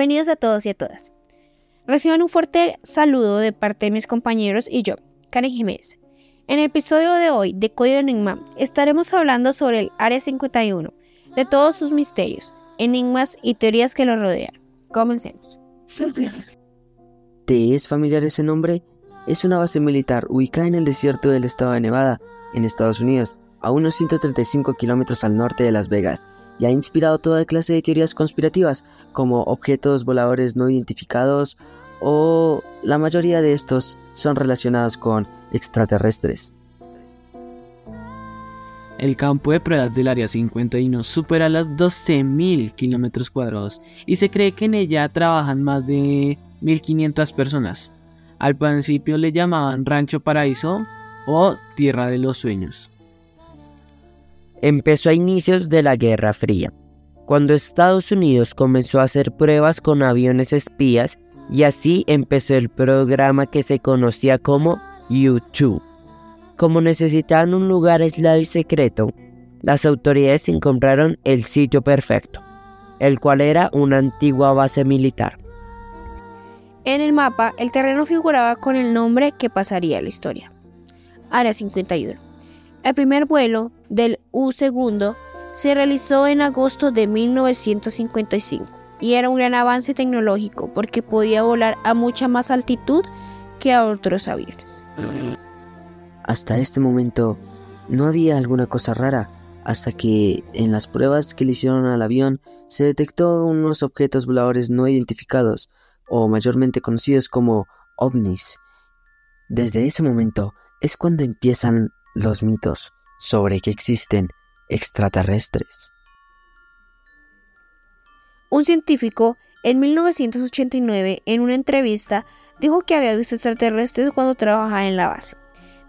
Bienvenidos a todos y a todas. Reciban un fuerte saludo de parte de mis compañeros y yo, Karen Jiménez. En el episodio de hoy de Código Enigma estaremos hablando sobre el Área 51, de todos sus misterios, enigmas y teorías que lo rodean. Comencemos. ¿Te es familiar ese nombre? Es una base militar ubicada en el desierto del estado de Nevada, en Estados Unidos, a unos 135 kilómetros al norte de Las Vegas y ha inspirado toda clase de teorías conspirativas, como objetos voladores no identificados o la mayoría de estos son relacionados con extraterrestres. El campo de pruebas del Área 51 supera los 12.000 kilómetros cuadrados y se cree que en ella trabajan más de 1.500 personas. Al principio le llamaban Rancho Paraíso o Tierra de los Sueños empezó a inicios de la Guerra Fría, cuando Estados Unidos comenzó a hacer pruebas con aviones espías y así empezó el programa que se conocía como U-2. Como necesitaban un lugar aislado y secreto, las autoridades encontraron el sitio perfecto, el cual era una antigua base militar. En el mapa, el terreno figuraba con el nombre que pasaría a la historia. Área 51. El primer vuelo del U-2 se realizó en agosto de 1955 y era un gran avance tecnológico porque podía volar a mucha más altitud que a otros aviones. Hasta este momento no había alguna cosa rara, hasta que en las pruebas que le hicieron al avión se detectó unos objetos voladores no identificados, o mayormente conocidos como ovnis. Desde ese momento es cuando empiezan los mitos sobre que existen extraterrestres. Un científico en 1989 en una entrevista dijo que había visto extraterrestres cuando trabajaba en la base.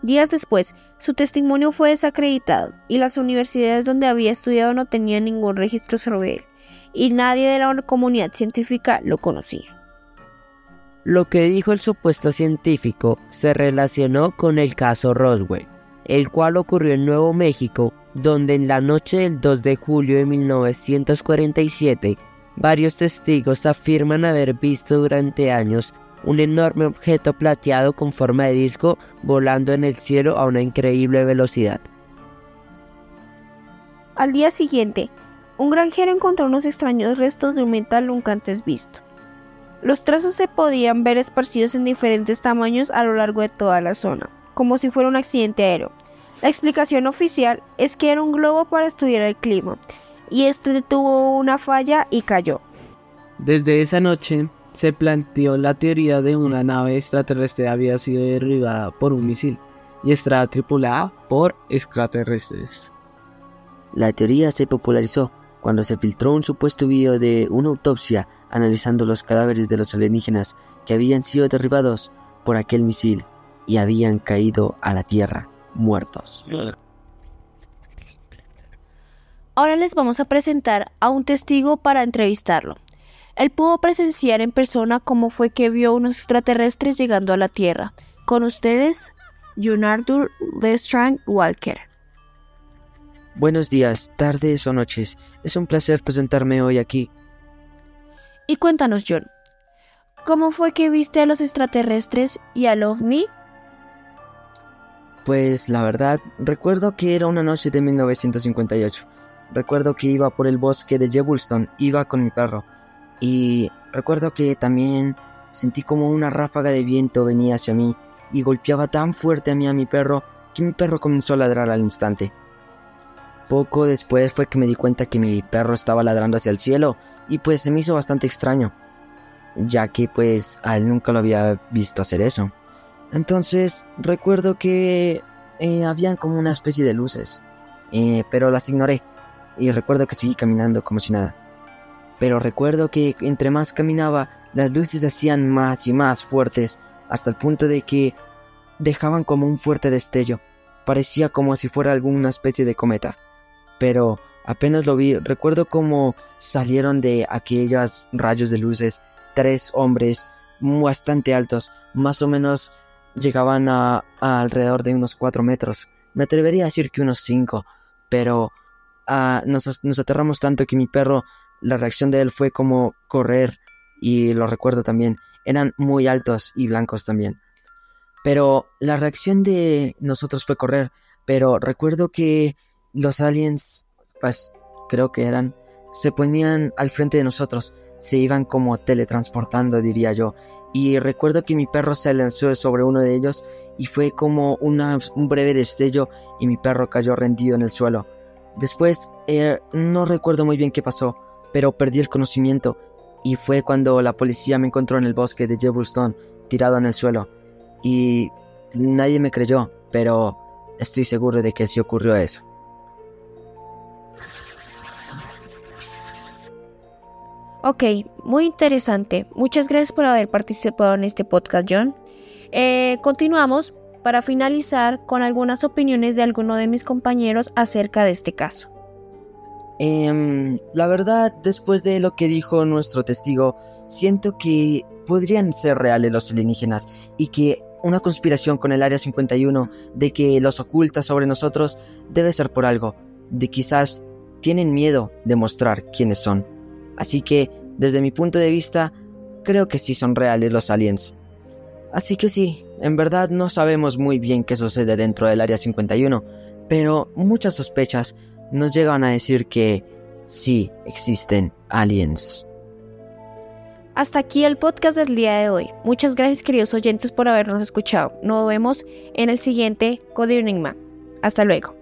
Días después, su testimonio fue desacreditado y las universidades donde había estudiado no tenían ningún registro sobre él, y nadie de la comunidad científica lo conocía. Lo que dijo el supuesto científico se relacionó con el caso Roswell, el cual ocurrió en Nuevo México, donde en la noche del 2 de julio de 1947, varios testigos afirman haber visto durante años un enorme objeto plateado con forma de disco volando en el cielo a una increíble velocidad. Al día siguiente, un granjero encontró unos extraños restos de un metal nunca antes visto. Los trazos se podían ver esparcidos en diferentes tamaños a lo largo de toda la zona como si fuera un accidente aéreo. La explicación oficial es que era un globo para estudiar el clima, y este tuvo una falla y cayó. Desde esa noche se planteó la teoría de una nave extraterrestre había sido derribada por un misil y estaba tripulada por extraterrestres. La teoría se popularizó cuando se filtró un supuesto video de una autopsia analizando los cadáveres de los alienígenas que habían sido derribados por aquel misil y habían caído a la tierra muertos. Ahora les vamos a presentar a un testigo para entrevistarlo. Él pudo presenciar en persona cómo fue que vio unos extraterrestres llegando a la Tierra. Con ustedes, John Arthur Lestrand Walker. Buenos días, tardes o noches. Es un placer presentarme hoy aquí. Y cuéntanos, John, ¿cómo fue que viste a los extraterrestres y al ovni? Pues la verdad, recuerdo que era una noche de 1958. Recuerdo que iba por el bosque de Jebulston, iba con mi perro. Y recuerdo que también sentí como una ráfaga de viento venía hacia mí y golpeaba tan fuerte a mí a mi perro que mi perro comenzó a ladrar al instante. Poco después fue que me di cuenta que mi perro estaba ladrando hacia el cielo y pues se me hizo bastante extraño, ya que pues a él nunca lo había visto hacer eso. Entonces recuerdo que eh, habían como una especie de luces, eh, pero las ignoré y recuerdo que seguí caminando como si nada. Pero recuerdo que entre más caminaba, las luces se hacían más y más fuertes, hasta el punto de que dejaban como un fuerte destello. Parecía como si fuera alguna especie de cometa. Pero apenas lo vi, recuerdo cómo salieron de aquellos rayos de luces tres hombres bastante altos, más o menos llegaban a, alrededor de unos 4 metros. Me atrevería a decir que unos 5, pero ah, nos, nos aterramos tanto que mi perro, la reacción de él fue como correr y lo recuerdo también, eran muy altos y blancos también. Pero la reacción de nosotros fue correr, pero recuerdo que los aliens, pues creo que eran, se ponían al frente de nosotros, se iban como teletransportando, diría yo. Y recuerdo que mi perro se lanzó sobre uno de ellos y fue como un breve destello y mi perro cayó rendido en el suelo. Después, eh, no recuerdo muy bien qué pasó, pero perdí el conocimiento y fue cuando la policía me encontró en el bosque de Jebulstone, tirado en el suelo. Y nadie me creyó, pero estoy seguro de que sí ocurrió eso. Ok, muy interesante. Muchas gracias por haber participado en este podcast, John. Eh, continuamos para finalizar con algunas opiniones de alguno de mis compañeros acerca de este caso. Em, la verdad, después de lo que dijo nuestro testigo, siento que podrían ser reales los alienígenas y que una conspiración con el Área 51 de que los oculta sobre nosotros debe ser por algo, de quizás tienen miedo de mostrar quiénes son. Así que, desde mi punto de vista, creo que sí son reales los aliens. Así que sí, en verdad no sabemos muy bien qué sucede dentro del Área 51, pero muchas sospechas nos llegan a decir que sí existen aliens. Hasta aquí el podcast del día de hoy. Muchas gracias queridos oyentes por habernos escuchado. Nos vemos en el siguiente Código Enigma. Hasta luego.